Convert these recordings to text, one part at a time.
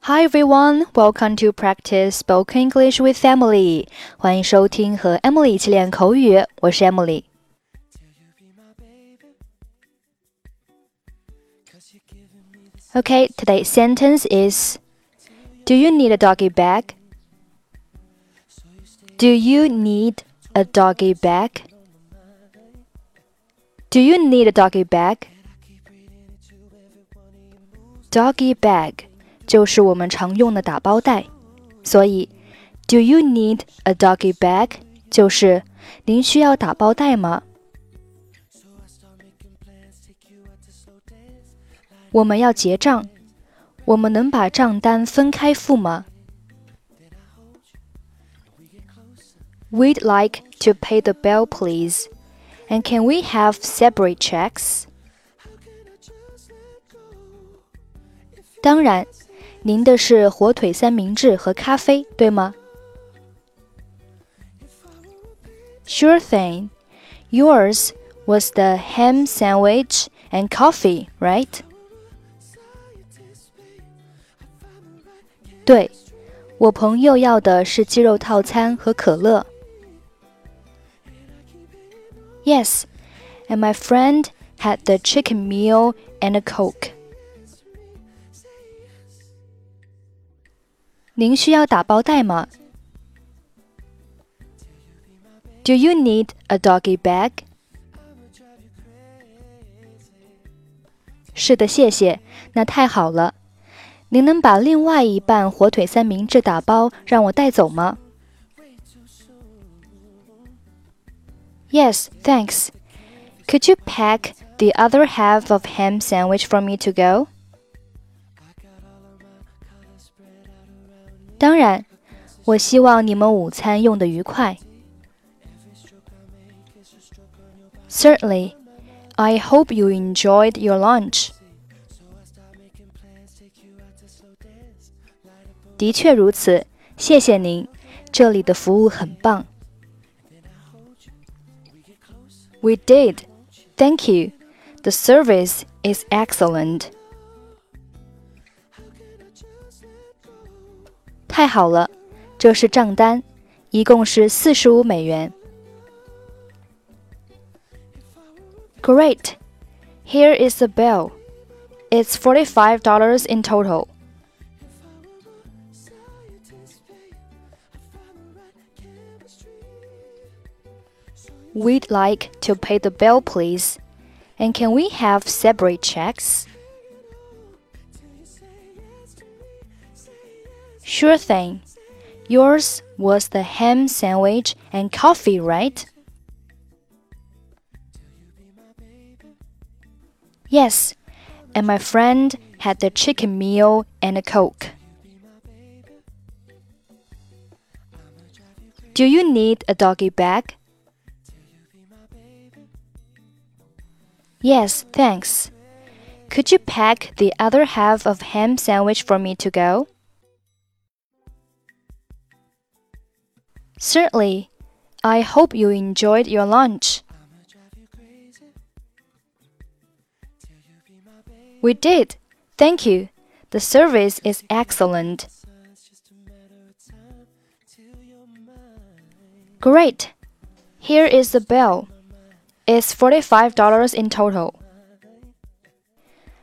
Hi everyone, welcome to practice spoken English with Emily. 欢迎收听和 Emily 一起练口语，我是 Emily。Okay, today's sentence is Do you need a doggy bag? Do you need a doggy bag? Do you need a doggy bag? Doggy bag 就是我们常用的打包袋，所以 Do you need a doggy bag？就是您需要打包袋吗？我们要结账，我们能把账单分开付吗？We'd like to pay the bill, please. And can we have separate checks? 当然， 您的是火腿三明治和咖啡，对吗？Sure thing. Yours was the ham sandwich and coffee, right? 对，我朋友要的是鸡肉套餐和可乐。Yes, and my friend had the chicken meal and a coke. 您需要打包袋吗？Do you need a doggy bag？是的，谢谢，那太好了。您能把另外一半火腿三明治打包让我带走吗？Yes, thanks. Could you pack the other half of ham sandwich for me to go? 当然，我希望你们午餐用的愉快。Certainly, I hope you enjoyed your lunch. 的确如此，谢谢您，这里的服务很棒。We did, thank you. The service is excellent. 太好了，这是账单，一共是四十五美元。Great, here is the bill. It's forty-five dollars in total. We'd like to pay the bill, please. And can we have separate checks? Sure thing. Yours was the ham sandwich and coffee, right? Yes, and my friend had the chicken meal and a coke. Do you need a doggy bag? Yes, thanks. Could you pack the other half of ham sandwich for me to go? Certainly. I hope you enjoyed your lunch. We did. Thank you. The service is excellent. Great. Here is the bill. It's $45 in total.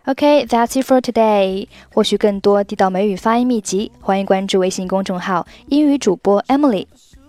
Okay, that's it for today. 获取更多地道美语发音秘籍，欢迎关注微信公众号“英语主播 Emily”。